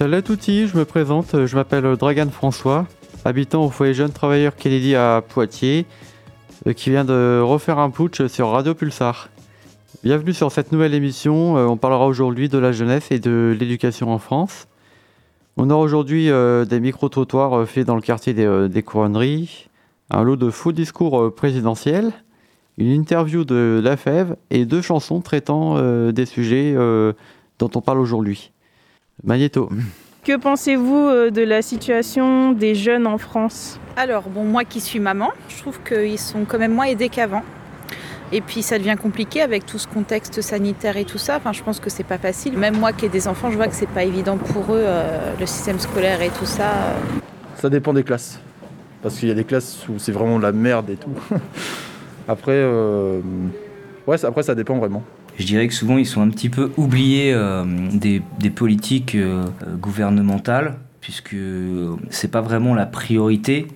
Salut à tutti, je me présente, je m'appelle Dragan François, habitant au foyer jeune travailleur Kennedy à Poitiers, euh, qui vient de refaire un putsch sur Radio Pulsar. Bienvenue sur cette nouvelle émission, euh, on parlera aujourd'hui de la jeunesse et de l'éducation en France. On aura aujourd'hui euh, des micro-trottoirs faits dans le quartier des, Couronneries, un lot de faux discours présidentiels, une interview de La Fève et deux chansons traitant des sujets dont on parle aujourd'hui. Magnéto. Que pensez-vous de la situation des jeunes en France? Alors, bon, moi qui suis maman, je trouve qu'ils sont quand même moins aidés qu'avant. Et puis ça devient compliqué avec tout ce contexte sanitaire et tout ça. Enfin, je pense que c'est pas facile. Même moi qui ai des enfants, je vois que c'est pas évident pour eux, euh, le système scolaire et tout ça. euh. Ça dépend des classes. Parce qu'il y a des classes où c'est vraiment la merde et tout. après, euh, ouais, ça- après, ça dépend vraiment. Je dirais que souvent ils sont un petit peu oubliés euh, des, des politiques euh, gouvernementales, puisque euh, c'est pas vraiment la priorité.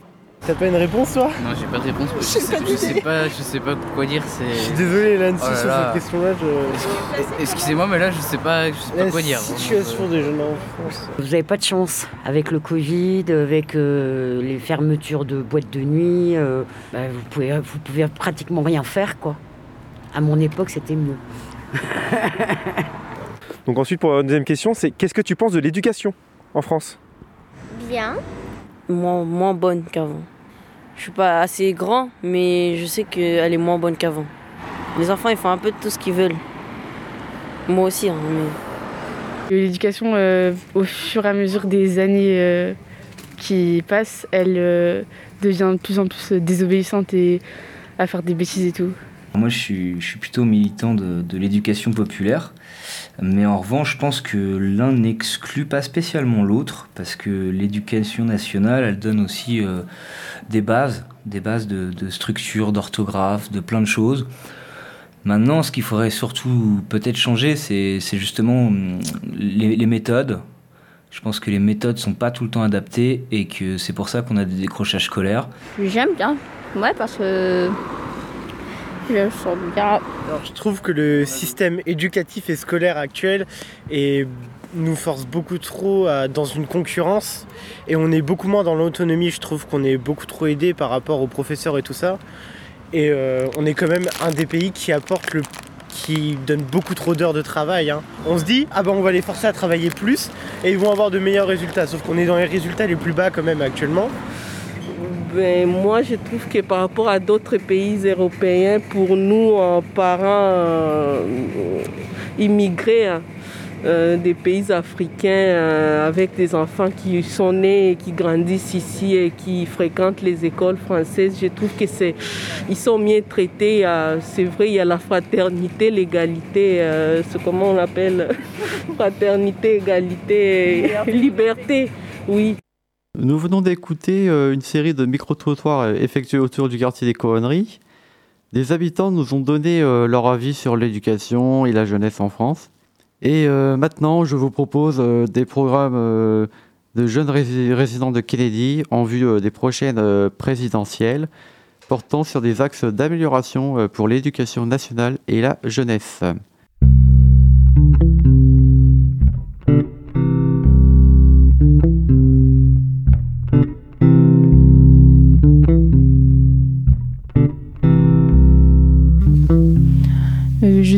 T'as pas une réponse toi? Non, j'ai pas de réponse. Je sais, je sais pas, je sais pas quoi dire. Je suis désolé Oh là sur là. cette question-là. Je... Excuse- Excusez-moi, mais là, je sais pas, je sais pas La quoi dire. situation des jeunes en France. Vous n'avez pas de chance avec le Covid, avec euh, les fermetures de boîtes de nuit. euh, bah, vous pouvez, vous pouvez pratiquement rien faire, quoi. À mon époque, c'était mieux. Donc ensuite, pour la deuxième question, c'est qu'est-ce que tu penses de l'éducation en France? Bien. moins, moins bonne qu'avant. Je suis pas assez grand, mais je sais qu'elle est moins bonne qu'avant. Les enfants, ils font un peu de tout ce qu'ils veulent. Moi aussi, hein, mais L'éducation, euh, au fur et à mesure des années euh, qui passent, elle euh, devient de plus en plus désobéissante et à faire des bêtises et tout. Moi je suis, plutôt militant de, l'éducation populaire, mais en revanche je pense que l'un n'exclut pas spécialement l'autre, parce que l'éducation nationale elle donne aussi euh, des bases, des bases de, de structure, d'orthographe, de plein de choses. Maintenant, ce qu'il faudrait surtout peut-être changer, c'est c'est justement hum, les, les méthodes. Je pense que les méthodes sont pas tout le temps adaptées et que c'est pour ça qu'on a des décrochages scolaires. J'aime bien. Ouais, parce que je trouve que le système éducatif et scolaire actuel nous force beaucoup trop dans une concurrence et on est beaucoup moins dans l'autonomie. Je trouve qu'on est beaucoup trop aidé par rapport aux professeurs et tout ça. Et euh, on est quand même un des pays qui apporte le qui donne beaucoup trop d'heures de travail. hein. On se dit, ah ben on va les forcer à travailler plus et ils vont avoir de meilleurs résultats. Sauf qu'on est dans les résultats les plus bas quand même actuellement. Ben, moi, je trouve que par rapport à d'autres pays européens, pour nous, euh, parents euh, immigrés hein, euh, des pays africains, euh, avec des enfants qui sont nés et qui grandissent ici et qui fréquentent les écoles françaises, je trouve que c'est, ils sont mieux traités. euh, c'est vrai, il y a la fraternité, l'égalité, euh, c'est comment on l'appelle? Fraternité, égalité, liberté, oui. Nous venons d'écouter euh, une série de micro-trottoirs euh, effectués autour du quartier des Couronneries. Des habitants nous ont donné euh, leur avis sur l'éducation et la jeunesse en France. Et maintenant, je vous propose des programmes de jeunes rési- résidents de Kennedy en vue des prochaines présidentielles portant sur des axes d'amélioration pour l'éducation nationale et la jeunesse.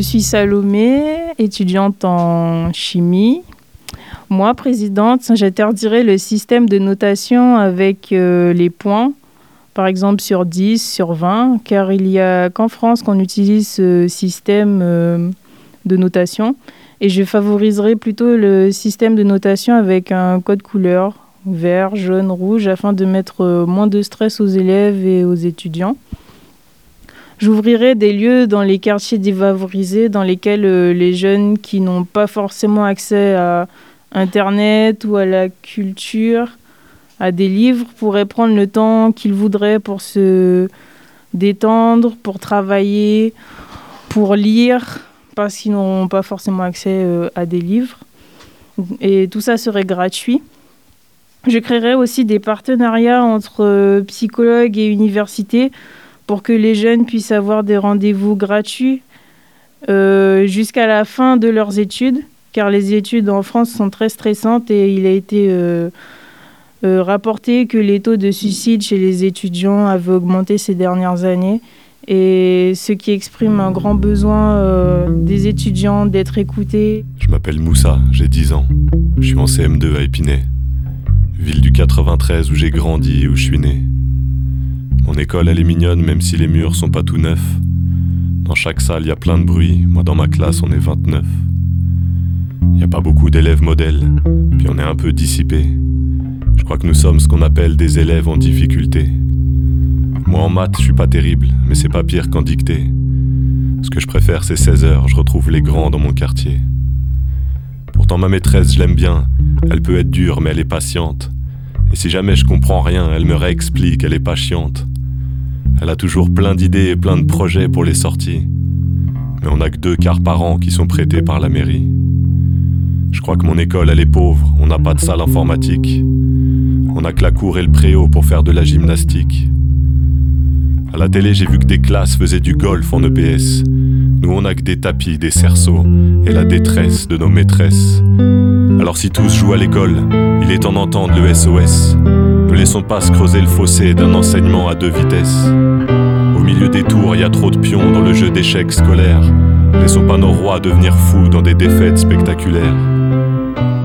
Suis Salomé, étudiante en chimie. Moi, présidente, j'interdirais le système de notation avec euh, les points, par exemple sur 10, sur 20, car il n'y a qu'en France qu'on utilise ce système euh, de notation. Et je favoriserais plutôt le système de notation avec un code couleur, vert, jaune, rouge, afin de mettre euh, moins de stress aux élèves et aux étudiants. J'ouvrirai des lieux dans les quartiers défavorisés dans lesquels euh, les jeunes qui n'ont pas forcément accès à Internet ou à la culture, à des livres, pourraient prendre le temps qu'ils voudraient pour se détendre, pour travailler, pour lire, parce qu'ils n'auront pas forcément accès euh, à des livres. Et tout ça serait gratuit. Je créerai aussi des partenariats entre euh, psychologues et universités pour que les jeunes puissent avoir des rendez-vous gratuits euh, jusqu'à la fin de leurs études, car les études en France sont très stressantes et il a été rapporté que les taux de suicide chez les étudiants avaient augmenté ces dernières années et ce qui exprime un grand besoin des étudiants d'être écoutés. Je m'appelle Moussa, j'ai 10 ans. Je suis en CM2 à Épinay, ville du 93 où j'ai grandi et où je suis né. Mon école, elle est mignonne, même si les murs sont pas tout neufs. Dans chaque salle, il y a plein de bruit. Moi, dans ma classe, on est 29. Il n'y a pas beaucoup d'élèves modèles, puis on est un peu dissipé. Je crois que nous sommes ce qu'on appelle des élèves en difficulté. Moi, en maths, je suis pas terrible, mais c'est pas pire qu'en dictée. Ce que je préfère, c'est 16 heures, je retrouve les grands dans mon quartier. Pourtant, ma maîtresse, je l'aime bien. Elle peut être dure, mais elle est patiente. Et si jamais je comprends rien, elle me réexplique, elle est pas chiante. Elle a toujours plein d'idées et plein de projets pour les sorties. Mais on n'a que deux quarts par an qui sont prêtés par la mairie. Je crois que mon école, elle est pauvre, on n'a pas de salle informatique. On a que la cour et le préau pour faire de la gymnastique. À la télé, j'ai vu que des classes faisaient du golf en EPS. Nous, on a que des tapis, des cerceaux et la détresse de nos maîtresses. Alors si tous jouent à l'école, il est temps d'entendre le SOS. Laissons pas se creuser le fossé d'un enseignement à deux vitesses. Au milieu des tours, il y a trop de pions dans le jeu d'échecs scolaires. Laissons pas nos rois devenir fous dans des défaites spectaculaires.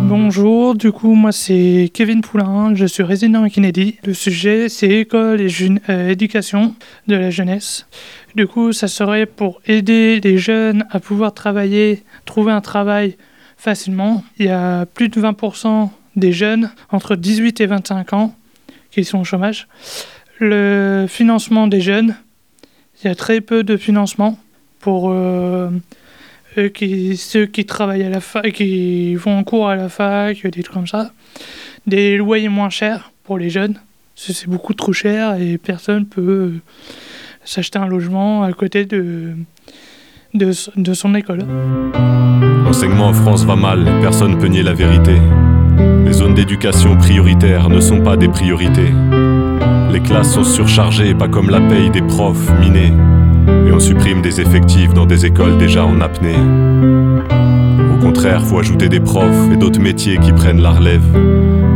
Bonjour, du coup moi c'est Kevin Poulain, je suis résident à Kennedy. Le sujet c'est école et euh, éducation de la jeunesse. Du coup ça serait pour aider les jeunes à pouvoir travailler, trouver un travail facilement. Il y a plus de 20% des jeunes entre 18 et 25 ans qui sont au chômage. Le financement des jeunes, il y a très peu de financement pour euh, ceux qui travaillent à la fac, qui vont en cours à la fac, des trucs comme ça. Des loyers moins chers pour les jeunes, c'est beaucoup trop cher et personne peut s'acheter un logement à côté de, de, de son école. L'enseignement en France va mal, personne peut nier la vérité. D'éducation prioritaires ne sont pas des priorités. Les classes sont surchargées, pas comme la paye des profs minés. Et on supprime des effectifs dans des écoles déjà en apnée. Au contraire, faut ajouter des profs et d'autres métiers qui prennent la relève.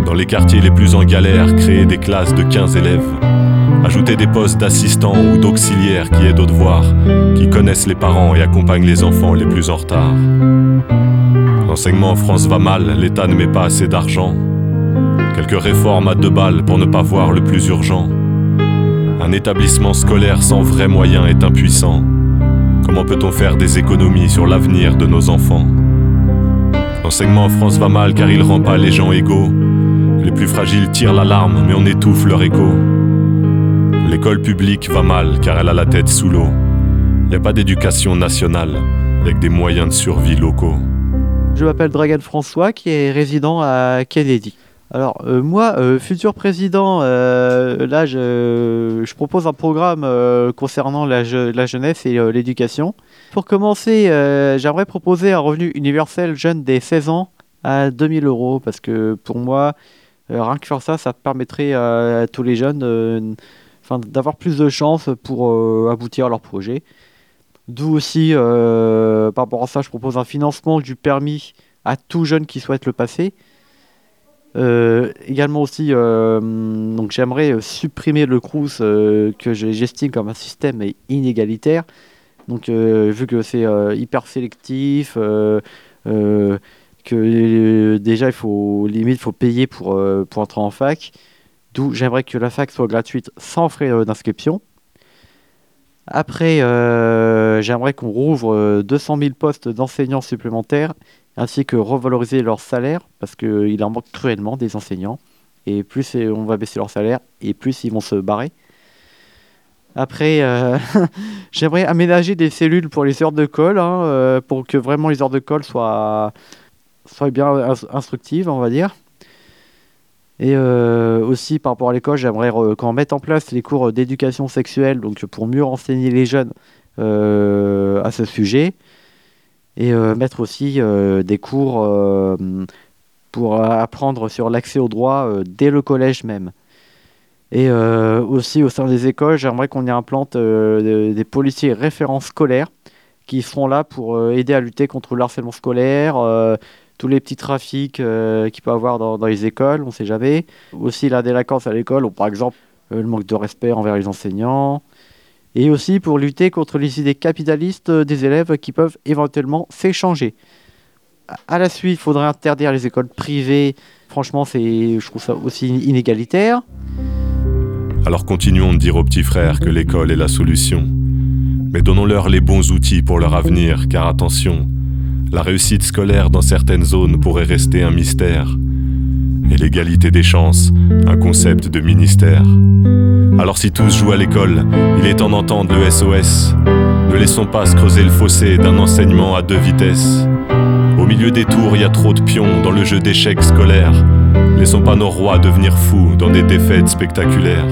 Dans les quartiers les plus en galère, créer des classes de 15 élèves. Ajouter des postes d'assistants ou d'auxiliaires qui aident aux devoirs, qui connaissent les parents et accompagnent les enfants les plus en retard. L'enseignement en France va mal, l'État ne met pas assez d'argent. Quelques réformes à deux balles pour ne pas voir le plus urgent. Un établissement scolaire sans vrais moyens est impuissant. Comment peut-on faire des économies sur l'avenir de nos enfants? L'enseignement en France va mal car il rend pas les gens égaux. Les plus fragiles tirent l'alarme mais on étouffe leur écho. L'école publique va mal car elle a la tête sous l'eau. Il n'y a pas d'éducation nationale avec des moyens de survie locaux. Je m'appelle Dragan François qui est résident à Kennedy. Alors euh, moi, euh, futur président, euh, là je, propose un programme concernant la, jeunesse et l'éducation. Pour commencer, j'aimerais proposer un revenu universel jeune des 16 ans à 2000 euros parce que pour moi, rien que faire ça, ça permettrait à tous les jeunes d'avoir plus de chances pour aboutir à leur projet. D'où aussi, euh, par rapport à ça, je propose un financement du permis à tout jeune qui souhaite le passer. Euh, également aussi, donc j'aimerais supprimer le CRUS que j'estime comme un système inégalitaire. Donc vu que c'est hyper sélectif, que déjà il faut limite faut payer pour, pour entrer en fac. D'où j'aimerais que la fac soit gratuite sans frais euh, d'inscription. Après, euh, j'aimerais qu'on rouvre 200 euh, 000 postes d'enseignants supplémentaires, ainsi que revaloriser leur salaire, parce qu'il en manque cruellement des enseignants. Et plus on va baisser leur salaire, et plus ils vont se barrer. Après, j'aimerais aménager des cellules pour les heures de colle, hein, pour que vraiment les heures de colle soient, soient bien instructives, on va dire. Et euh, aussi par rapport à l'école, j'aimerais qu'on mette en place les cours d'éducation sexuelle, donc pour mieux renseigner les jeunes euh, à ce sujet, et euh, mettre aussi des cours pour apprendre sur l'accès au droit dès le collège même. Et aussi au sein des écoles, j'aimerais qu'on y implante des policiers référents scolaires qui seront là pour aider à lutter contre le harcèlement scolaire, tous les petits trafics euh, qu'il peut avoir dans, les écoles, on ne sait jamais. Aussi la délinquance à l'école, par exemple euh, le manque de respect envers les enseignants. Et aussi pour lutter contre les idées capitalistes des élèves qui peuvent éventuellement s'échanger. À la suite, il faudrait interdire les écoles privées. Franchement, je trouve ça aussi inégalitaire. Alors continuons de dire aux petits frères que l'école est la solution. Mais donnons-leur les bons outils pour leur avenir, car attention, la réussite scolaire dans certaines zones pourrait rester un mystère. Et l'égalité des chances, un concept de ministère. Alors si tous jouent à l'école, il est temps d'entendre le SOS. Ne laissons pas se creuser le fossé d'un enseignement à deux vitesses. Au milieu des tours, il y a trop de pions dans le jeu d'échecs scolaires. Laissons pas nos rois devenir fous dans des défaites spectaculaires.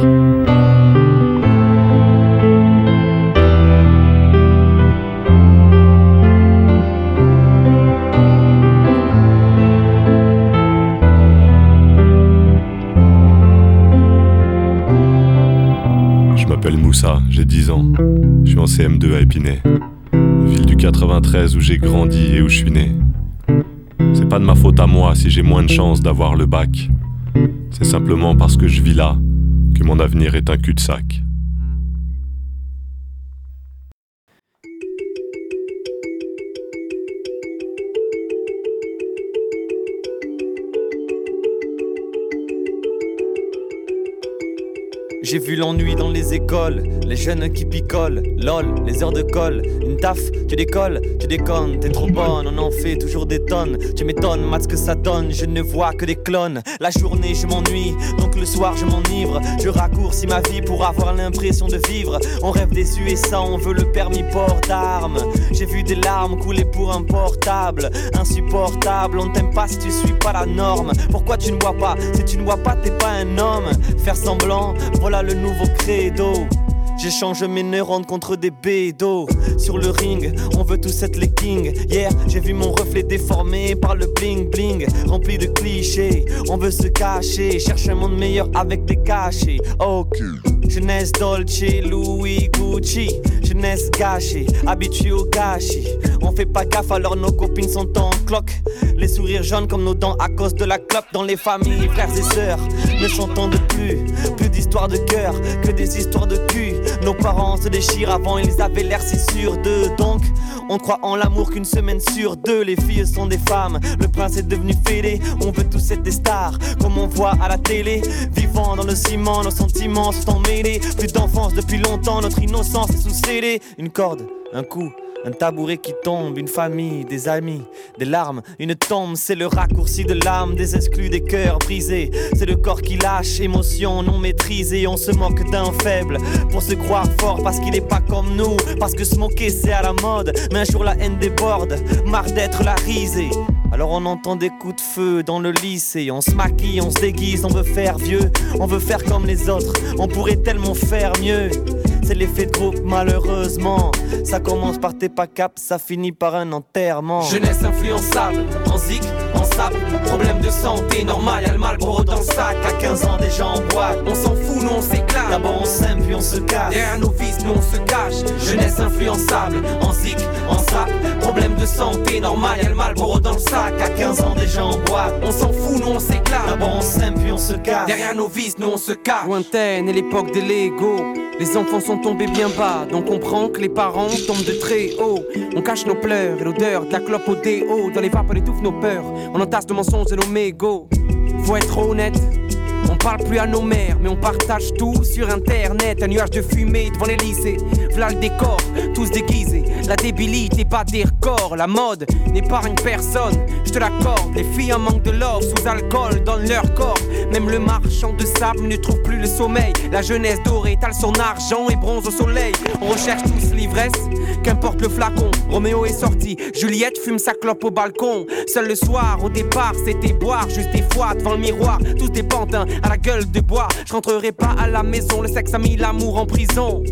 Je suis en CM2 à Épinay, ville du 93 où j'ai grandi et où je suis né. C'est pas de ma faute à moi si j'ai moins de chances d'avoir le bac. C'est simplement parce que je vis là que mon avenir est un cul-de-sac. J'ai vu l'ennui dans les écoles, les jeunes qui picolent, lol, les heures de colle, une taf, tu décolles, tu déconnes, t'es trop bonne, on en fait toujours des tonnes. Tu m'étonnes, mat ce que ça donne, je ne vois que des clones. La journée je m'ennuie, donc le soir je m'enivre. Je raccourcis ma vie pour avoir l'impression de vivre. On rêve des USA, on veut le permis port d'armes. J'ai vu des larmes couler pour un portable, insupportable. On t'aime pas si tu suis pas la norme. Pourquoi tu ne vois pas? Si tu ne vois pas, t'es pas un homme. Faire semblant, voilà le nouveau credo. J'échange mes neurones contre des bédos. Sur le ring, on veut tous être les kings. Hier, j'ai vu mon reflet déformé par le bling bling. Rempli de clichés, on veut se cacher. Cherche un monde meilleur avec des cachets. Ok, jeunesse Dolce, Louis, Gucci. Jeunesse gâchée, habituée au gâchis. On fait pas gaffe alors nos copines sont en cloque. Les sourires jaunes comme nos dents à cause de la clope. Dans les familles, frères et sœurs, ne s'entendent plus. Plus d'histoires de cœur que des histoires de cul nos parents se déchirent avant, ils avaient l'air si sûrs d'eux. Donc, on croit en l'amour qu'une semaine sur deux. Les filles sont des femmes, le prince est devenu fêlé. On veut tous être des stars, comme on voit à la télé. Vivant dans le ciment, nos sentiments sont emmêlés. Plus d'enfance depuis longtemps, notre innocence est sous scellée. Une corde, un coup. Un tabouret qui tombe, une famille, des amis, des larmes, une tombe, c'est le raccourci de l'âme, des exclus, des cœurs brisés. C'est le corps qui lâche, émotion non maîtrisée. On se moque d'un faible pour se croire fort parce qu'il est pas comme nous. Parce que se moquer c'est à la mode, mais un jour la haine déborde, marre d'être la risée. Alors on entend des coups de feu dans le lycée, on se maquille, on se on veut faire vieux, on veut faire comme les autres, on pourrait tellement faire mieux. C'est l'effet de groupe malheureusement. Ça commence par t'es pas cap, ça finit par un enterrement. Jeunesse influençable, en zik, en sable. Problème de santé, normal, y'a le mal gros dans le sac. À 15 ans déjà en boîte, on s'en fout, nous on s'éclate. D'abord on s'aime puis on se cache. Derrière nos vices, nous on se cache. Jeunesse influençable, en zik, en sable. Problème de santé, normal, y'a le mal gros dans le sac. À 15 ans déjà en boîte, on s'en fout, nous on s'éclate. D'abord on s'aime puis on se cache. Derrière nos vices, nous on se cache. Lointaine et l'époque des Lego. Les enfants sont tombés bien bas, donc on comprend que les parents tombent de très haut. On cache nos pleurs et l'odeur de la clope au déo. Dans les vapes, on étouffe nos peurs. On entasse de mensonges nos. Faut être honnête. On parle plus à nos mères, mais on partage tout sur internet. Un nuage de fumée devant les lycées. V'là le décor, tous déguisés. La débilité bat des records. La mode n'épargne personne, je te l'accorde. Les filles en manque de love, sous alcool, dans leur corps. Même le marchand de sable ne trouve plus le sommeil. La jeunesse dorée étale son argent et bronze au soleil. On recherche tous l'ivresse, qu'importe le flacon. Roméo est sorti, Juliette fume sa clope au balcon. Seul le soir, au départ, c'était boire juste des fois devant le miroir. Tous des pantins à la gueule de bois. Je rentrerai pas à la maison, le sexe a mis l'amour en prison.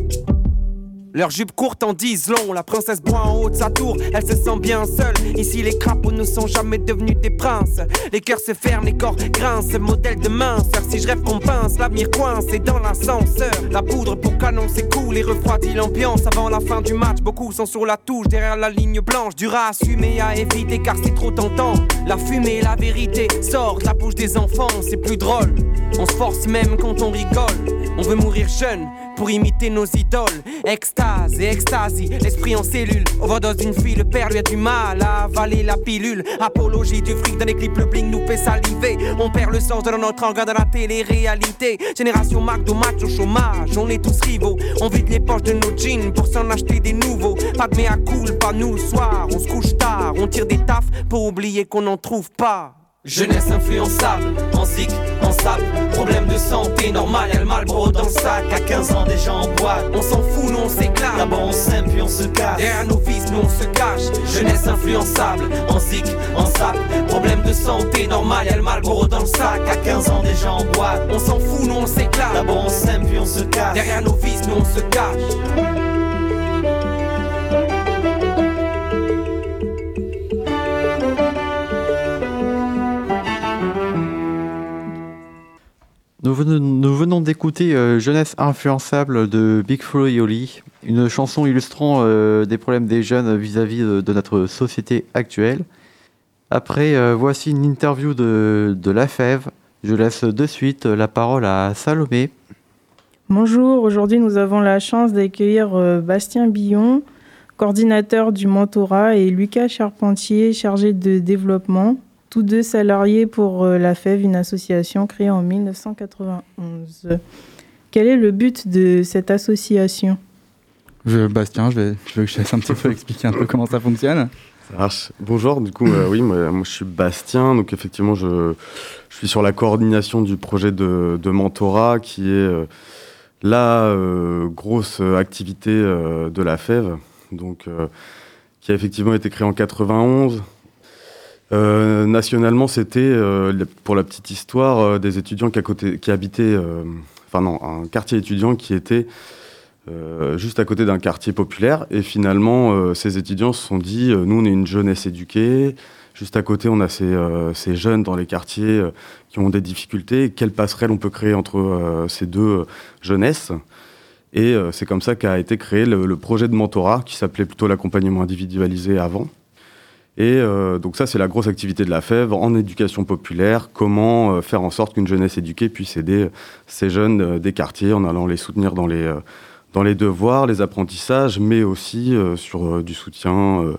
Leur jupe courte en disent long, la princesse boit en haut de sa tour, elle se sent bien seule. Ici les crapauds ne sont jamais devenus des princes. Les cœurs se ferment, les corps grincent, modèle de minceur. Si je rêve qu'on pince, l'avenir coince et dans l'ascenseur. La poudre pour canon s'écoule et refroidit l'ambiance. Avant la fin du match, beaucoup sont sur la touche, derrière la ligne blanche. Du rat assumé à éviter car c'est trop tentant. La fumée, la vérité sort la bouche des enfants, c'est plus drôle. On se force même quand on rigole. On veut mourir jeune pour imiter nos idoles. Extase et extasie, l'esprit en cellule. Overdose d'une fille, le père lui a du mal à avaler la pilule. Apologie du fric dans les clips, le bling nous fait saliver. On perd le sens de notre regard dans la télé-réalité. Génération McDo, match au chômage, on est tous rivaux. On vide les poches de nos jeans pour s'en acheter des nouveaux. Pas de mea cool, pas nous le soir. On se couche tard, on tire des tafs pour oublier qu'on n'en trouve pas. Jeunesse influençable, en zik, en sable. Problème de santé, normal, y'a le Malboro dans le sac. À 15 ans déjà en boîte, on s'en fout, nous on s'éclate. D'abord on s'aime puis on se cache. Derrière nos vices, nous on se cache. Jeunesse influençable, en zik, en sable. Problème de santé, normal, y'a le Malboro dans le sac. À 15 ans déjà en boîte, on s'en fout, nous on s'éclate. D'abord on s'aime puis on se cache. Derrière nos vices, nous on se cache Nous venons, d'écouter euh, Jeunesse influençable de Big Flo et une chanson illustrant euh, des problèmes des jeunes vis-à-vis de, notre société actuelle. Après, euh, voici une interview de, de La Fève. Je laisse de suite la parole à Salomé. Bonjour, aujourd'hui nous avons la chance d'accueillir Bastien Billon, coordinateur du mentorat, et Lucas Charpentier, chargé de développement, tous deux salariés pour euh, la FEV, une association créée en 1991. Quel est le but de cette association? Je, Bastien, je, vais, je veux que je te laisse un petit peu expliquer un peu comment ça fonctionne. Ça marche. Bonjour, du coup, euh, oui, moi, moi, je suis Bastien, donc effectivement je, je suis sur la coordination du projet de, de mentorat qui est euh, la euh, grosse activité euh, de la FEV, donc, euh, qui a effectivement été créée en 91. Euh, nationalement, c'était, euh, pour la petite histoire, euh, des étudiants qui, habitaient, enfin non, un quartier étudiant qui était juste à côté d'un quartier populaire. Et finalement, ces étudiants se sont dit, nous, on est une jeunesse éduquée. Juste à côté, on a ces, jeunes dans les quartiers qui ont des difficultés. Quelle passerelle on peut créer entre ces deux jeunesses? Et c'est comme ça qu'a été créé le projet de mentorat, qui s'appelait plutôt l'accompagnement individualisé avant. Et euh, donc ça, c'est la grosse activité de la FEV en éducation populaire. Comment euh, faire en sorte qu'une jeunesse éduquée puisse aider ces jeunes euh, des quartiers en allant les soutenir dans les, euh, dans les devoirs, les apprentissages, mais aussi euh, sur euh, du soutien euh,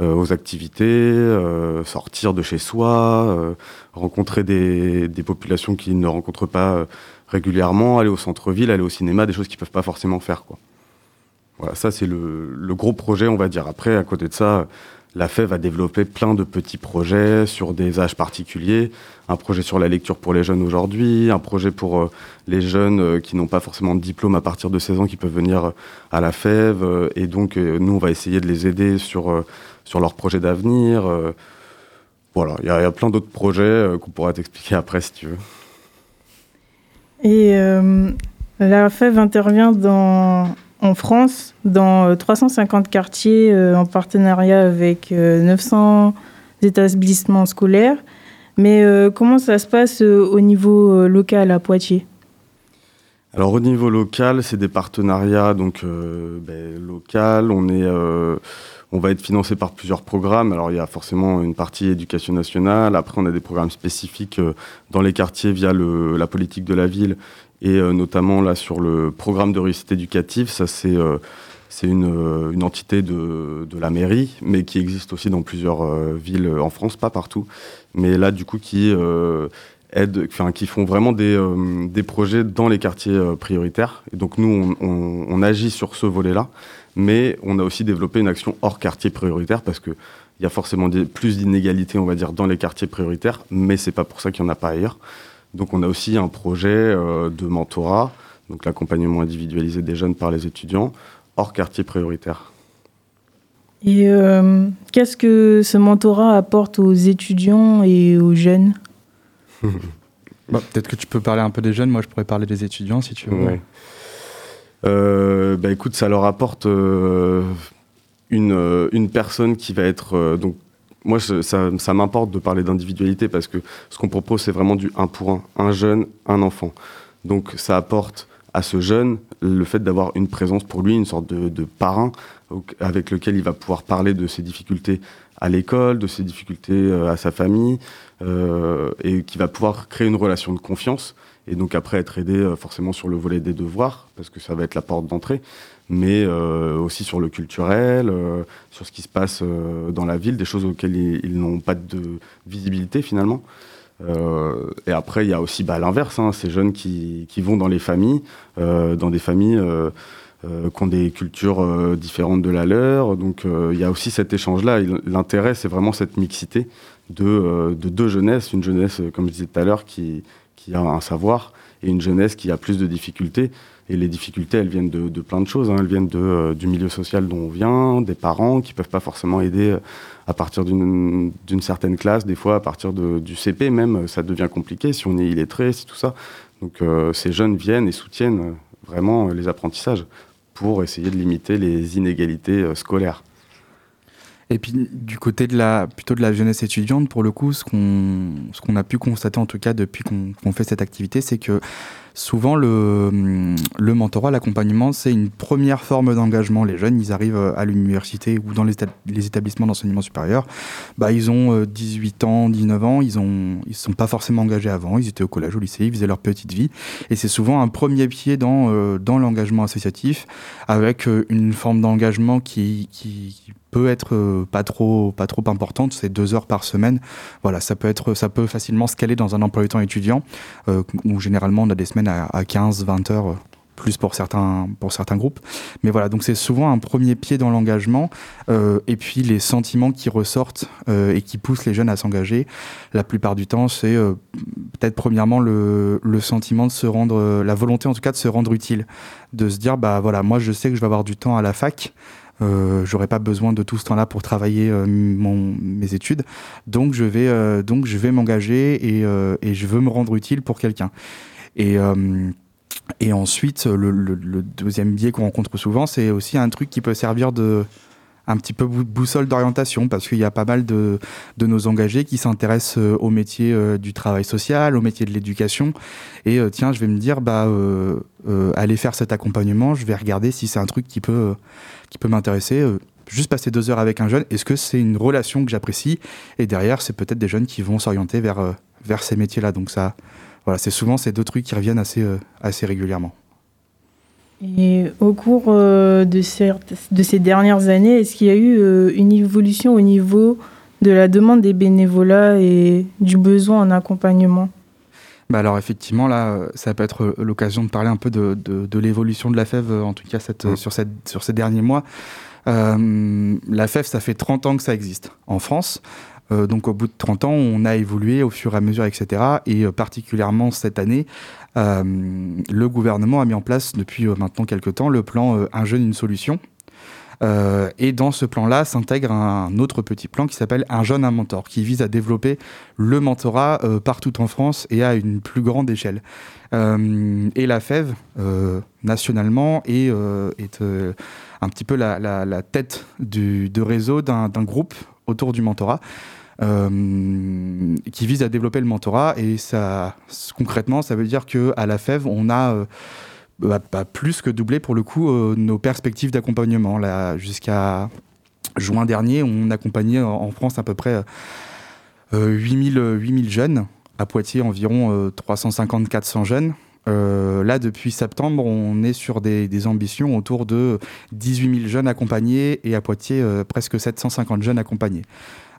euh, aux activités, euh, sortir de chez soi, euh, rencontrer des, des populations qui ne rencontrent pas euh, régulièrement, aller au centre-ville, aller au cinéma, des choses qu'ils ne peuvent pas forcément faire. Quoi. Voilà, ça c'est le, le gros projet, on va dire. Après, à côté de ça, la FEV a développé plein de petits projets sur des âges particuliers. Un projet sur la lecture pour les jeunes aujourd'hui, un projet pour euh, les jeunes euh, qui n'ont pas forcément de diplôme à partir de 16 ans qui peuvent venir euh, à la FEV. et donc, nous, on va essayer de les aider sur, sur leurs projets d'avenir. voilà, il y, y a plein d'autres projets qu'on pourra t'expliquer après si tu veux. Et la FEV intervient dans, en France dans euh, 350 quartiers euh, en partenariat avec euh, 900 établissements scolaires. Mais euh, comment ça se passe euh, au niveau euh, local à Poitiers? Alors au niveau local, c'est des partenariats donc euh, ben, local. On est, euh, on va être financé par plusieurs programmes. Alors il y a forcément une partie éducation nationale. Après, on a des programmes spécifiques euh, dans les quartiers via la politique de la ville et euh, notamment là sur le programme de réussite éducative. Ça c'est euh, euh, une entité de, la mairie, mais qui existe aussi dans plusieurs villes en France, pas partout. Mais là, du coup, qui enfin, qui font vraiment des, projets dans les quartiers prioritaires. Donc, nous, on, agit sur ce volet-là, mais on a aussi développé une action hors quartier prioritaire parce que il y a forcément plus d'inégalités, on va dire, dans les quartiers prioritaires, mais c'est pas pour ça qu'il n'y en a pas ailleurs. Donc, on a aussi un projet euh, de mentorat, donc l'accompagnement individualisé des jeunes par les étudiants, hors quartier prioritaire. Et euh, qu'est-ce que ce mentorat apporte aux étudiants et aux jeunes? Bah, Peut-être que tu peux parler un peu des jeunes, moi je pourrais parler des étudiants si tu veux. Ouais. euh, bah, écoute, ça leur apporte euh, une, une personne qui va être. euh, donc, moi, ça, m'importe de parler d'individualité parce que ce qu'on propose, c'est vraiment du un pour un. Un jeune, un enfant. Donc, ça apporte à ce jeune le fait d'avoir une présence pour lui, une sorte de, parrain avec lequel il va pouvoir parler de ses difficultés à l'école, de ses difficultés euh, à sa famille, euh, et qui va pouvoir créer une relation de confiance et donc après être aidé euh, forcément sur le volet des devoirs, parce que ça va être la porte d'entrée, mais euh, aussi sur le culturel, euh, sur ce qui se passe euh, dans la ville, des choses auxquelles ils, n'ont pas de visibilité finalement. Et après, il y a aussi bah, l'inverse, hein, ces jeunes qui, vont dans les familles, dans des familles qui ont des cultures différentes de la leur. Donc il y a aussi cet échange-là. L'intérêt, c'est vraiment cette mixité de, de deux jeunesses. Une jeunesse, comme je disais tout à l'heure, qui a un savoir, et une jeunesse qui a plus de difficultés. Et les difficultés, elles viennent de, plein de choses. hein. Elles viennent euh, du milieu social dont on vient, des parents qui peuvent pas forcément aider euh, à partir d'une certaine classe. Des fois, à partir du CP même, euh, ça devient compliqué si on est illettré, si tout ça. Donc ces jeunes viennent et soutiennent vraiment les apprentissages pour essayer de limiter les inégalités scolaires. Et puis du côté de la plutôt de la jeunesse étudiante, pour le coup, ce qu'on ce a pu constater en tout cas depuis qu'on fait cette activité, c'est que souvent le le mentorat, l'accompagnement, c'est une première forme d'engagement. Les jeunes, ils arrivent à l'université ou dans les, éta- les établissements d'enseignement supérieur, bah ils ont euh, 18 ans, 19 ans, ils ont ils sont pas forcément engagés avant, ils étaient au collège, au lycée, ils faisaient leur petite vie, et c'est souvent un premier pied dans euh, dans l'engagement associatif avec euh, une forme d'engagement qui peut être euh, pas trop pas trop importante, c'est deux heures par semaine. Voilà, ça peut être ça peut facilement se caler dans un emploi du temps étudiant euh, où généralement on a des semaines à, à 15 20 heures euh, plus pour certains pour certains groupes. Mais voilà, donc c'est souvent un premier pied dans l'engagement et puis les sentiments qui ressortent et qui poussent les jeunes à s'engager. La plupart du temps, c'est peut-être premièrement le, le sentiment de se rendre, la volonté en tout cas de se rendre utile, de se dire bah voilà, moi je sais que je vais avoir du temps à la fac. Euh, j'aurai pas besoin de tout ce temps-là pour travailler euh, mes études, donc je vais euh, donc je vais m'engager et, je veux me rendre utile pour quelqu'un. Et et ensuite, le- le deuxième biais qu'on rencontre souvent, c'est aussi un truc qui peut servir de un petit peu bou- boussole d'orientation parce qu'il y a pas mal de, nos engagés qui s'intéressent euh, au métier euh, du travail social, au métier de l'éducation. Et euh, tiens, je vais me dire, bah, aller faire cet accompagnement, je vais regarder si c'est un truc qui peut, qui peut m'intéresser. juste passer deux heures avec un jeune, est-ce que c'est une relation que j'apprécie? Et derrière, c'est peut-être des jeunes qui vont s'orienter vers, vers ces métiers-là. Donc ça, voilà, c'est souvent ces deux trucs qui reviennent assez, assez régulièrement. Et au cours euh, de, ces, de ces dernières années, est-ce qu'il y a eu euh, une évolution au niveau de la demande des bénévolats et du besoin en accompagnement? Bah alors effectivement là, euh, ça peut être l'occasion de parler un peu de, de, de l'évolution de la FEV, en tout cas cette, sur, cette, sur ces derniers mois. Euh, la FEV, ça fait 30 ans que ça existe en France. Euh, donc au bout de 30 ans, on a évolué au fur et à mesure, etc. Et euh, particulièrement cette année, le gouvernement a mis en place depuis euh, maintenant quelques temps le plan euh, Un jeune, une solution. Euh, et dans ce plan-là s'intègre un autre petit plan qui s'appelle Un jeune, un mentor, qui vise à développer le mentorat euh, partout en France et à une plus grande échelle. Euh, et la FEV, euh, nationalement, est, euh, euh, un petit peu la, tête du, de réseau d'un groupe autour du mentorat. Euh, qui vise à développer le mentorat et ça concrètement ça veut dire que à la FEV on a euh, bah, bah, plus que doublé pour le coup euh, nos perspectives d'accompagnement. Jusqu'à juin dernier, on accompagnait en- France à peu près euh, 8000, euh, 8000 jeunes, à Poitiers environ euh, 350-400 jeunes. Là, depuis septembre, on est sur des, ambitions autour de 18 000 jeunes accompagnés et à Poitiers, presque 750 jeunes accompagnés.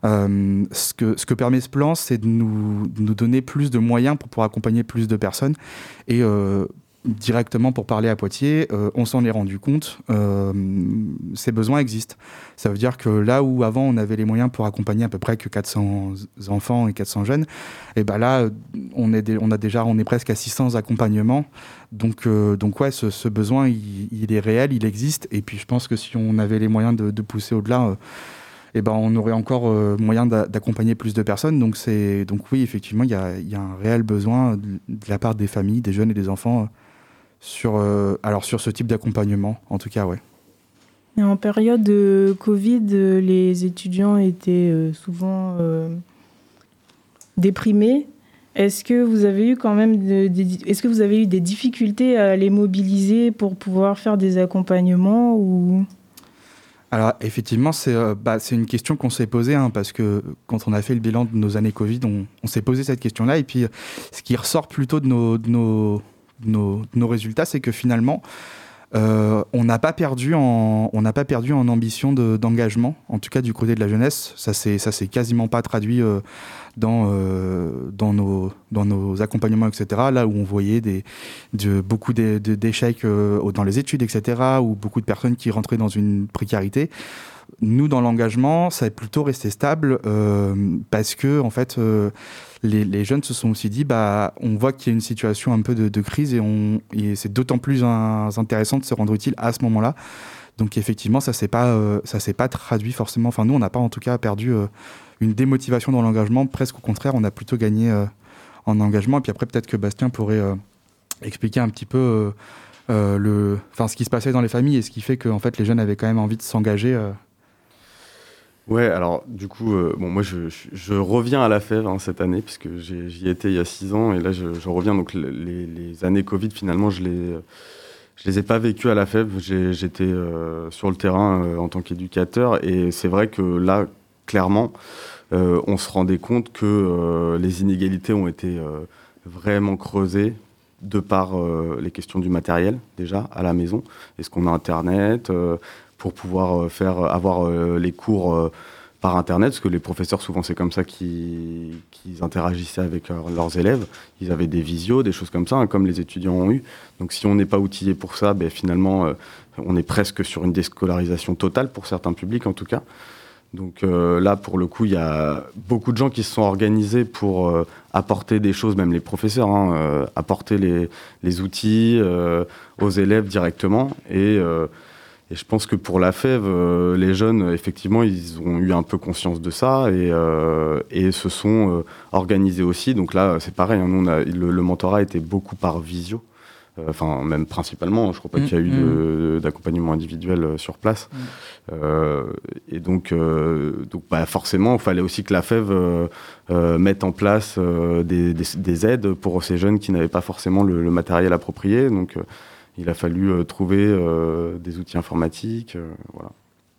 Euh, ce, que, permet ce plan, c'est de nous, donner plus de moyens pour pouvoir accompagner plus de personnes. Et euh, directement pour parler à Poitiers, euh, on s'en est rendu compte, ces besoins existent. Ça veut dire que là où avant on avait les moyens pour accompagner à peu près que 400 enfants et 400 jeunes, et ben là on est, a déjà, on est presque à 600 accompagnements. Donc, euh, ouais, ce, besoin il, est réel, il existe. Et puis je pense que si on avait les moyens de, pousser au-delà, eh ben, on aurait encore euh, moyen d'a- d'accompagner plus de personnes. Donc, donc oui, effectivement, il y a, un réel besoin de, la part des familles, des jeunes et des enfants euh, sur, alors sur ce type d'accompagnement, en tout cas, ouais. Et en période de Covid, les étudiants étaient souvent déprimés. Est-ce que vous avez eu quand même est-ce que vous avez eu des difficultés à les mobiliser pour pouvoir faire des accompagnements ou? Alors effectivement, c'est euh, bah, une question qu'on s'est posée, hein, parce que quand on a fait le bilan de nos années Covid, on, s'est posé cette question-là. Et puis, ce qui ressort plutôt de nos, nos, nos, résultats, c'est que finalement, euh, on n'a pas perdu en on n'a pas perdu en ambition d'engagement en tout cas du côté de la jeunesse ça c'est ça s'est quasiment pas traduit euh, dans, euh, dans, nos, dans nos accompagnements, etc. Là où on voyait des, de, beaucoup d'échecs euh, dans les études, etc. Ou beaucoup de personnes qui rentraient dans une précarité. Nous, dans l'engagement, ça est plutôt resté stable euh, parce que, en fait, les, jeunes se sont aussi dit, bah, on voit qu'il y a une situation un peu de, crise et, et c'est d'autant plus intéressant de se rendre utile à ce moment-là. Donc effectivement, ça s'est pas, ça s'est pas traduit forcément. Enfin, nous, on n'a pas en tout cas perdu une démotivation dans l'engagement. Presque au contraire, on a plutôt gagné euh, en engagement. Et puis après, peut-être que Bastien pourrait euh, expliquer un petit peu euh, ce qui se passait dans les familles et ce qui fait que en fait, les jeunes avaient quand même envie de s'engager. Ouais, alors du coup, bon, moi je, je, reviens à la fève hein, cette année, puisque j'y étais il y a six ans, et là je, reviens. Donc les, années Covid, finalement, je les, les ai pas vécues à la fève. J'étais sur le terrain en tant qu'éducateur, et c'est vrai que là, clairement, euh, on se rendait compte que euh, les inégalités ont été euh, vraiment creusées de par les questions du matériel déjà à la maison. Est-ce qu'on a Internet pour pouvoir faire avoir les cours par Internet, parce que les professeurs, souvent, c'est comme ça qu'ils interagissaient avec leurs élèves. Ils avaient des visios, des choses comme ça, hein, comme les étudiants ont eu. Donc, si on n'est pas outillé pour ça, ben, finalement, on est presque sur une déscolarisation totale, pour certains publics en tout cas. Donc euh, là, pour le coup, il y a beaucoup de gens qui se sont organisés pour euh, apporter des choses, même les professeurs, hein, euh, apporter les, outils aux élèves directement. Et, je pense que pour la FEV, les jeunes, effectivement, ils ont eu un peu conscience de ça et, se sont organisés aussi. Donc là, c'est pareil, hein, nous, le, le, mentorat était beaucoup par visio. Euh, enfin même principalement, je crois pas qu'il y a eu mm, mm. d'accompagnement individuel euh, sur place. Mm. Euh, et donc, donc bah, forcément, il fallait aussi que la FEV mette en place des, aides pour ces jeunes qui n'avaient pas forcément le, matériel approprié. Donc il a fallu trouver des outils informatiques. voilà.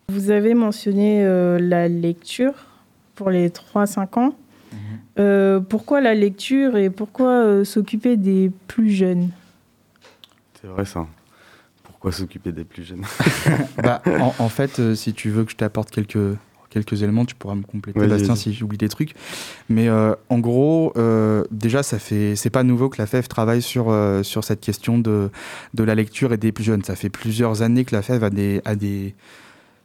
Vous avez mentionné la lecture pour les 3-5 ans. Mm-hmm. pourquoi la lecture et pourquoi s'occuper des plus jeunes? C'est vrai ça. Pourquoi s'occuper des plus jeunes? Bah, en, fait, euh, si tu veux que je t'apporte quelques, quelques éléments, tu pourras me compléter, Bastien, si j'oublie des trucs. Mais euh, en gros, euh, déjà, ça fait, c'est pas nouveau que la FEV travaille sur, sur cette question de, de la lecture et des plus jeunes. Ça fait plusieurs années que la FEV a des, a des,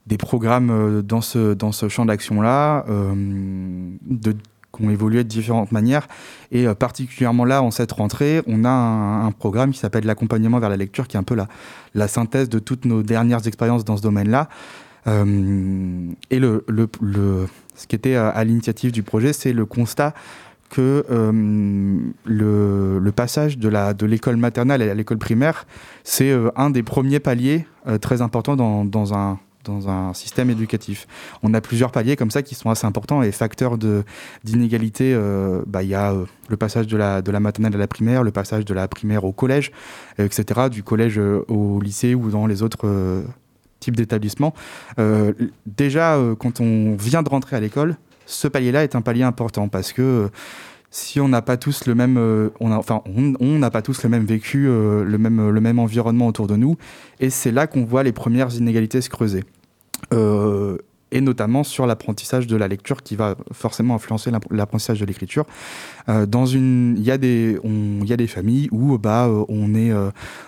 des programmes dans ce, dans ce champ d'action-là, de qui ont évolué de différentes manières. Et euh, particulièrement là, en cette rentrée, on a un, programme qui s'appelle l'accompagnement vers la lecture, qui est un peu la, la synthèse de toutes nos dernières expériences dans ce domaine-là. Euh, et le, ce qui était à, l'initiative du projet, c'est le constat que euh, le, passage de, de l'école maternelle à l'école primaire, c'est un des premiers paliers très importants dans, un dans un système éducatif. On a plusieurs paliers comme ça qui sont assez importants et facteurs d'inégalité. Euh, bah, il y a euh, le passage de la, de maternelle à la primaire, le passage de la primaire au collège, euh, etc., du collège au lycée ou dans les autres types d'établissements. déjà, quand on vient de rentrer à l'école, ce palier-là est un palier important parce que si on n'a pas tous le même, euh, n'a pas tous vécu, euh, le même environnement autour de nous, et c'est là qu'on voit les premières inégalités se creuser. Euh, et notamment sur l'apprentissage de la lecture qui va forcément influencer l'apprentissage de l'écriture. dans une, il y a des, il y a des familles où bah on est,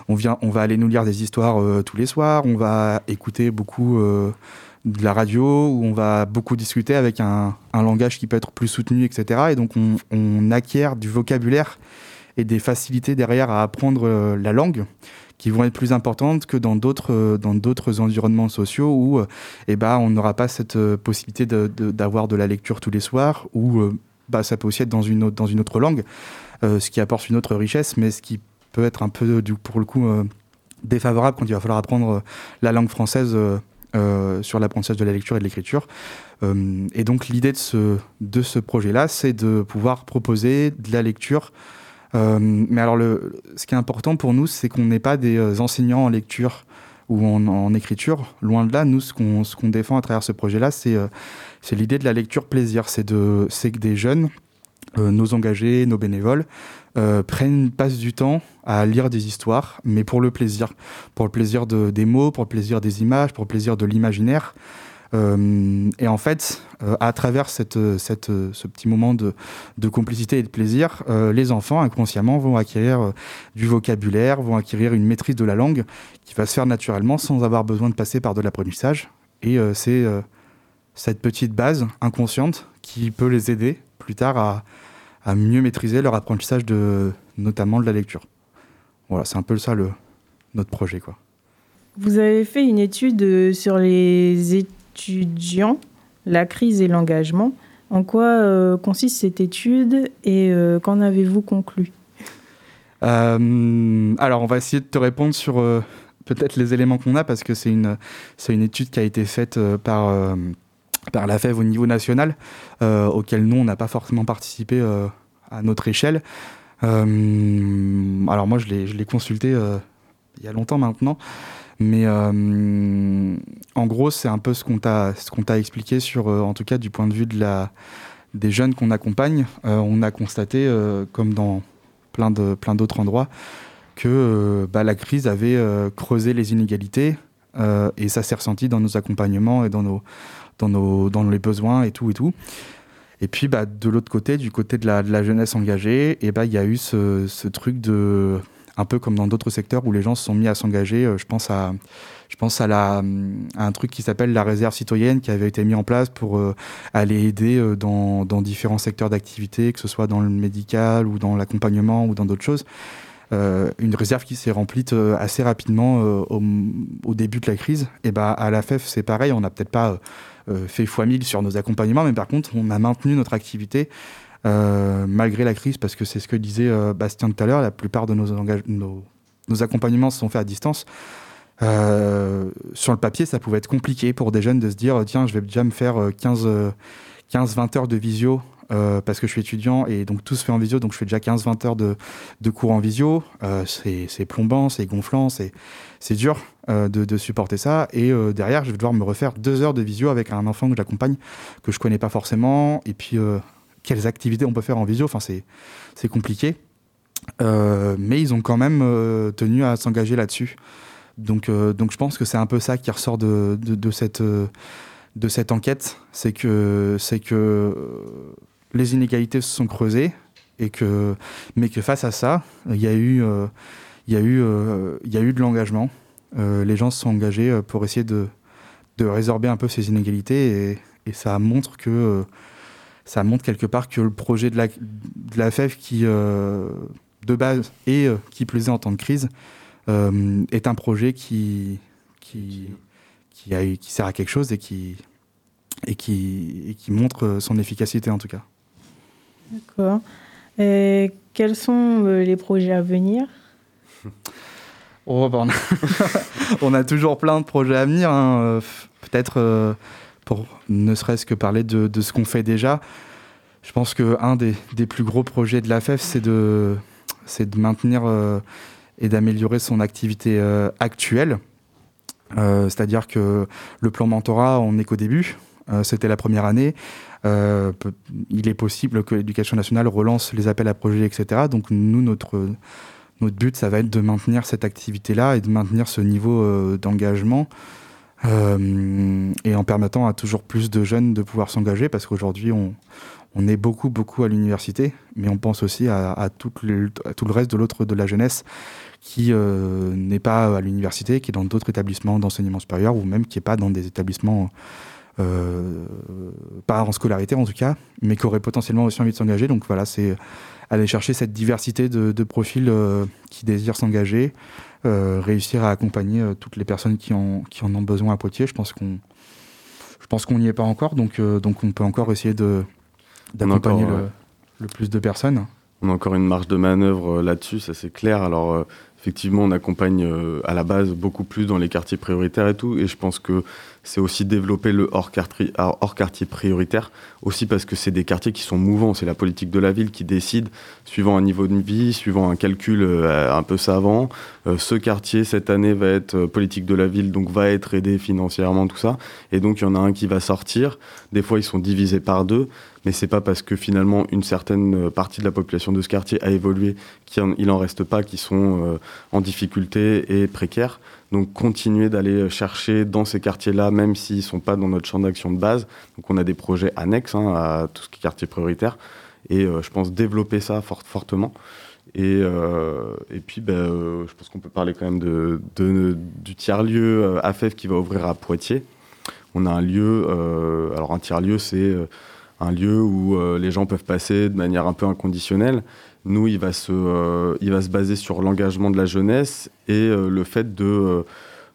on vient, on va aller nous lire des histoires tous les soirs, on va écouter beaucoup de la radio où on va beaucoup discuter avec un, langage qui peut être plus soutenu, etc. Et donc on, acquiert du vocabulaire et des facilités derrière à apprendre euh, la langue qui vont être plus importantes que dans d'autres euh, dans d'autres environnements sociaux où euh, eh ben, on n'aura pas cette possibilité d'avoir de, la lecture tous les soirs ou bah, ça peut aussi être dans une autre, dans une autre langue, ce qui apporte une autre richesse, mais ce qui peut être un peu, pour le coup, défavorable quand il va falloir apprendre la langue française sur l'apprentissage de la lecture et de l'écriture. et donc l'idée de ce, de ce projet-là, c'est de pouvoir proposer de la lecture euh, mais alors, ce qui est important pour nous, c'est qu'on n'est pas des euh, enseignants en lecture ou en, écriture. Loin de là, nous, ce qu'on défend à travers ce projet-là, c'est euh, c'est l'idée de la lecture plaisir. C'est que des jeunes, nos engagés, nos bénévoles, prennent, passent du temps à lire des histoires, mais pour le plaisir. Pour le plaisir de, des mots, pour le plaisir des images, pour le plaisir de l'imaginaire. Euh, et en fait, euh, à travers cette, ce petit moment de, de, complicité et de plaisir, euh, les enfants inconsciemment vont acquérir du vocabulaire, vont acquérir une maîtrise de la langue qui va se faire naturellement sans avoir besoin de passer par de l'apprentissage. Et c'est cette petite base inconsciente qui peut les aider plus tard à, à mieux maîtriser leur apprentissage de notamment de la lecture. Voilà, c'est un peu ça le, notre projet. Quoi. Vous avez fait une étude sur les études étudiants, la crise et l'engagement. En quoi euh, consiste cette étude et euh, qu'en avez-vous conclu? Euh, Alors, on va essayer de te répondre sur peut-être les éléments qu'on a parce que c'est une, une étude qui a été faite par, par la FEV au niveau national, auquel nous, on n'a pas forcément participé à notre échelle. alors, moi, je l'ai, je l'ai consulté il y a longtemps maintenant. Mais euh, en gros, c'est un peu ce qu'on t'a expliqué sur, euh, en tout cas du point de vue des jeunes qu'on accompagne. Euh, on a constaté, comme dans plein d'autres endroits, que bah, la crise avait creusé les inégalités et ça s'est ressenti dans nos accompagnements et dans nos les besoins et tout et tout. Et puis bah, de l'autre côté, du côté de la, jeunesse engagée, bah il y a eu ce truc de un peu comme dans d'autres secteurs où les gens se sont mis à s'engager. Euh, je pense à, je pense à, la, un truc qui s'appelle la réserve citoyenne qui avait été mis en place pour euh, aller aider euh, dans, dans, différents secteurs d'activité, que ce soit dans le médical ou dans l'accompagnement ou dans d'autres choses. une réserve qui s'est remplie assez rapidement au, au, début de la crise. Et bah, à la FEF, c'est pareil, on n'a peut-être pas fait fois mille sur nos accompagnements, mais par contre, on a maintenu notre activité malgré la crise, parce que c'est ce que disait euh, Bastien tout à l'heure, la plupart de nos, nos, accompagnements se sont faits à distance. Euh, sur le papier, ça pouvait être compliqué pour des jeunes de se dire tiens, je vais déjà me faire 15-20 heures de visio parce que je suis étudiant et donc tout se fait en visio, donc je fais déjà 15-20 heures de, de, cours en visio. c'est plombant, c'est gonflant, c'est dur de, de, supporter ça. Et derrière, je vais devoir me refaire deux heures de visio avec un enfant que j'accompagne, que je connais pas forcément. Et puis quelles activités on peut faire en visio. Enfin, c'est compliqué. Euh, mais ils ont quand même euh, tenu à s'engager là-dessus. Donc, euh, donc je pense que c'est un peu ça qui ressort de, de, cette, de cette enquête. C'est que, que les inégalités se sont creusées, et que, mais que face à ça, il y a eu, il y a eu, il y a eu de l'engagement. les gens se sont engagés pour essayer de, de résorber un peu ces inégalités et, et ça montre que ça montre quelque part que le projet de la, de la FEF qui, euh, de base, et euh, qui plaisait en temps de crise, euh, est un projet qui, qui, qui, a, qui sert à quelque chose et qui, et qui, et qui montre son efficacité en tout cas. D'accord. Et quels sont les projets à venir? Oh, bah, on, a on, a toujours plein de projets à venir. Hein. Peut-être pour ne serait-ce que parler de, ce qu'on fait déjà. Je pense qu'un des, des plus gros projets de la FEF, c'est de, de maintenir euh, et d'améliorer son activité euh, actuelle. Euh, c'est-à-dire que le plan mentorat, on n'est qu'au début. C'était la première année. il est possible que l'éducation nationale relance les appels à projets, etc. Donc nous, notre, notre but, ça va être de maintenir cette activité-là et de maintenir ce niveau d'engagement euh, et en permettant à toujours plus de jeunes de pouvoir s'engager, parce qu'aujourd'hui, on, on est beaucoup, beaucoup à l'université, mais on pense aussi à, tout, le, reste de l'autre de la jeunesse qui euh, n'est pas à l'université, qui est dans d'autres établissements d'enseignement supérieur, ou même qui n'est pas dans des établissements, euh, pas en scolarité en tout cas, mais qui aurait potentiellement aussi envie de s'engager. Donc voilà, c'est aller chercher cette diversité de, profils qui désirent s'engager, euh, réussir à accompagner euh, toutes les personnes qui en, qui en ont besoin à Poitiers. Je pense qu'on je pense qu'on n'y est pas encore, donc, euh, donc on peut encore essayer de d'accompagner le, le, plus de personnes. on a encore une marge de manœuvre là-dessus, ça c'est clair. Alors effectivement, on accompagne à la base beaucoup plus dans les quartiers prioritaires et tout, et je pense que c'est aussi développer le hors quartier, prioritaire, aussi parce que c'est des quartiers qui sont mouvants, c'est la politique de la ville qui décide, suivant un niveau de vie, suivant un calcul euh, un peu savant, euh, ce quartier cette année va être euh, politique de la ville, donc va être aidé financièrement, tout ça, et donc il y en a un qui va sortir, des fois ils sont divisés par deux, mais c'est pas parce que finalement une certaine partie de la population de ce quartier a évolué qu'il en reste pas qui sont en difficulté et précaires. Donc continuer d'aller chercher dans ces quartiers-là, même s'ils ne sont pas dans notre champ d'action de base. Donc on a des projets annexes hein, à tout ce qui est quartier prioritaire. Et euh, je pense développer ça fortement. Et, euh, et puis, ben, euh, je pense qu'on peut parler quand même de, du tiers-lieu AFEF qui va ouvrir à Poitiers. On a un lieu, alors un tiers-lieu, c'est un lieu où les gens peuvent passer de manière un peu inconditionnelle. Nous, il va se, il va se baser sur l'engagement de la jeunesse et le fait de,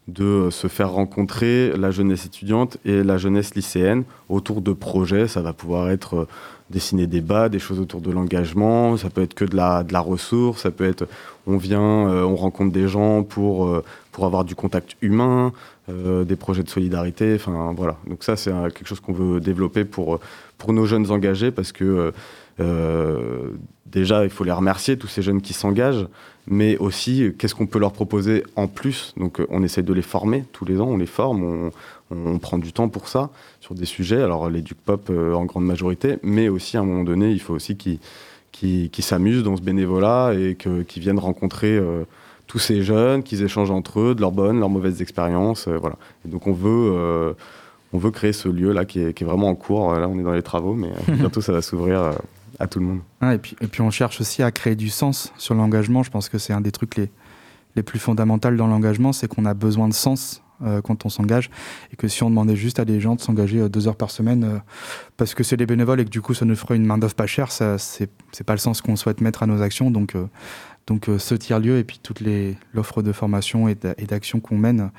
de se faire rencontrer la jeunesse étudiante et la jeunesse lycéenne autour de projets. Ça va pouvoir être dessiner des bas, des choses autour de l'engagement, ça peut être que de la, de la ressource, ça peut être on vient, on rencontre des gens pour, pour avoir du contact humain, des projets de solidarité, enfin voilà. Donc ça c'est quelque chose qu'on veut développer pour, pour nos jeunes engagés parce que euh, déjà, il faut les remercier, tous ces jeunes qui s'engagent, mais aussi, qu'est-ce qu'on peut leur proposer en plus? Donc, euh, on essaie de les former tous les ans, on les forme, on, prend du temps pour ça, sur des sujets, alors les Duc Pop euh, en grande majorité, mais aussi, à un moment donné, il faut aussi qu'ils qui, s'amusent dans ce bénévolat et qu'ils viennent rencontrer tous ces jeunes, qu'ils échangent entre eux de leurs bonnes, leurs mauvaises expériences. voilà. Donc, on veut on veut créer ce lieu là qui est, qui est, vraiment en cours. Là, on est dans les travaux, mais bientôt ça va s'ouvrir à tout le monde. et, puis, et puis on cherche aussi à créer du sens sur l'engagement. Je pense que c'est un des trucs les, les plus fondamentaux dans l'engagement, c'est qu'on a besoin de sens euh, quand on s'engage et que si on demandait juste à des gens de s'engager euh, deux heures par semaine euh, parce que c'est des bénévoles et que du coup ça nous ferait une main d'œuvre pas chère, ça c'est pas le sens qu'on souhaite mettre à nos actions. Donc donc ce tiers lieu et puis toute l'offre de formation et d'action qu'on mène,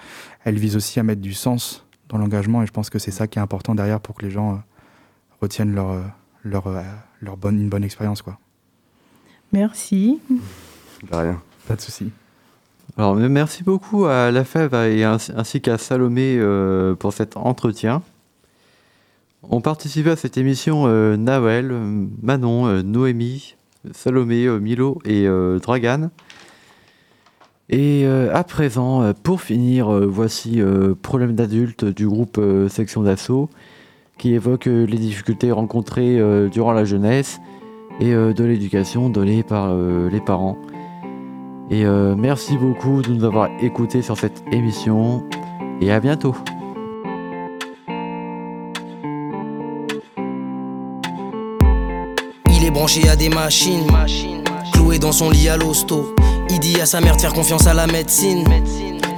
elle vise aussi à mettre du sens dans l'engagement et je pense que c'est ça qui est important derrière pour que les gens retiennent leur leur, euh, leur bonne, une bonne expérience. Quoi. Merci. De rien. Pas de souci. Alors, merci beaucoup à la FEV et ainsi qu'à Salomé euh, pour cet entretien. On participé à cette émission euh, Nawel, Manon, Noémie, Salomé, Milo et Dragan. Et à présent, pour finir, voici Problème d'adulte du groupe Section d'Assaut qui évoque euh, les difficultés rencontrées euh, durant la jeunesse et euh, de l'éducation donnée par les parents. Et merci beaucoup de nous avoir écoutés sur cette émission et à bientôt. Il est branché à des machines, cloué dans son lit à l'hosto. Il dit à sa mère de faire confiance à la médecine,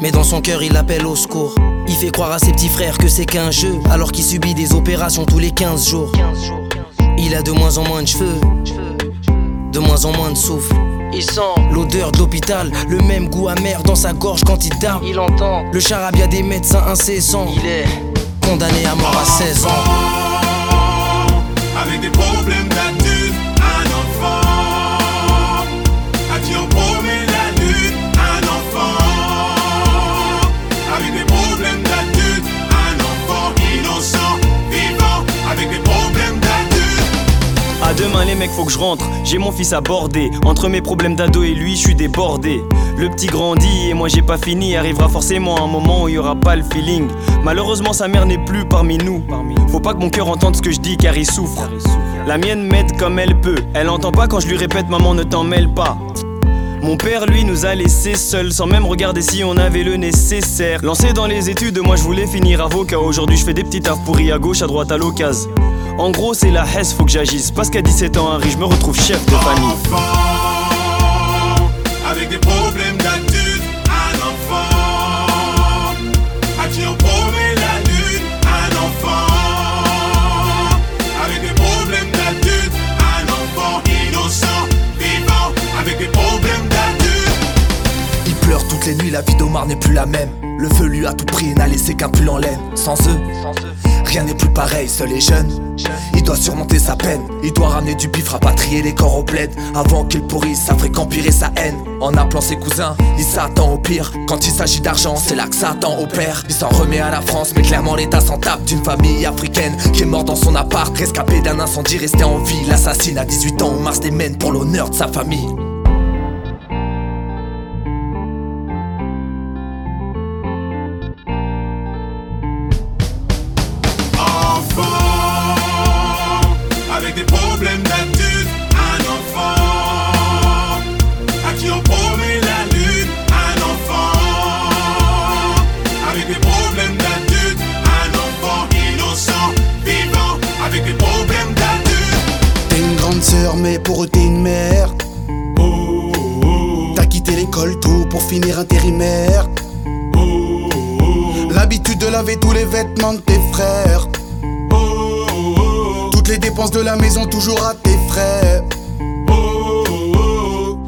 mais dans son cœur il appelle au secours. Il fait croire à ses petits frères que c'est qu'un jeu, alors qu'il subit des opérations tous les 15 jours. Il a de moins en moins de cheveux, de moins en moins de souffle. Il sent l'odeur de l'hôpital, le même goût amer dans sa gorge quand il tape. Il entend le charabia des médecins incessants. Il est condamné à mort à 16 ans. Avec des problèmes Demain les mecs faut que je rentre, j'ai mon fils à border Entre mes problèmes d'ado et lui je suis débordé. Le petit grandit et moi j'ai pas fini. Arrivera forcément un moment où il y aura pas le feeling. Malheureusement sa mère n'est plus parmi nous. Faut pas que mon cœur entende ce que je dis car il souffre. La mienne m'aide comme elle peut. Elle entend pas quand je lui répète maman ne t'en mêle pas. Mon père, lui, nous a laissés seuls, sans même regarder si on avait le nécessaire. Lancé dans les études, moi je voulais finir avocat. Aujourd'hui, je fais des petits tafs pourris à gauche, à droite, à l'occasion. En gros, c'est la hesse, faut que j'agisse. Parce qu'à 17 ans, Harry, je me retrouve chef de famille. Enfant, avec des problèmes d'adulte, un enfant. À qui on promet la lutte, un enfant. Avec des problèmes d'adulte, un enfant innocent, vivant, avec des problèmes d'adulte. Il pleure toutes les nuits la vie d'Omar n'est plus la même. Le feu lui a tout pris et n'a laissé qu'un pull en laine. Sans eux, rien n'est plus pareil, seul et jeune. Il doit surmonter sa peine, il doit ramener du bif, rapatrier les corps au bled. Avant qu'il pourrisse, ça ferait qu'empirer sa haine. En appelant ses cousins, il s'attend au pire. Quand il s'agit d'argent, c'est là que Satan opère. Il s'en remet à la France, mais clairement l'État s'en tape d'une famille africaine qui est morte dans son appart, rescapé d'un incendie, resté en vie. L'assassine à 18 ans, au Mars des mènes pour l'honneur de sa famille. Laver tous les vêtements de tes frères. Toutes les dépenses de la maison toujours à tes frais.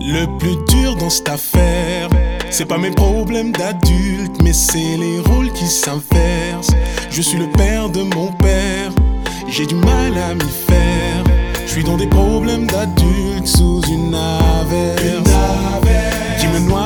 Le plus dur dans cette affaire, c'est pas mes problèmes d'adulte, mais c'est les rôles qui s'inversent. Je suis le père de mon père, j'ai du mal à m'y faire. Je suis dans des problèmes d'adulte sous une averse qui me noie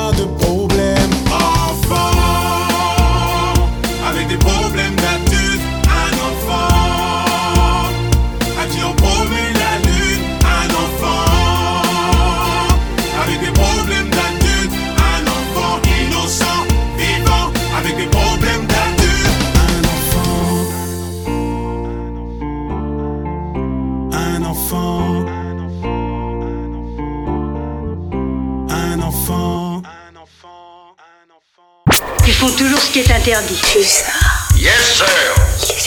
interdit. Yes, sir.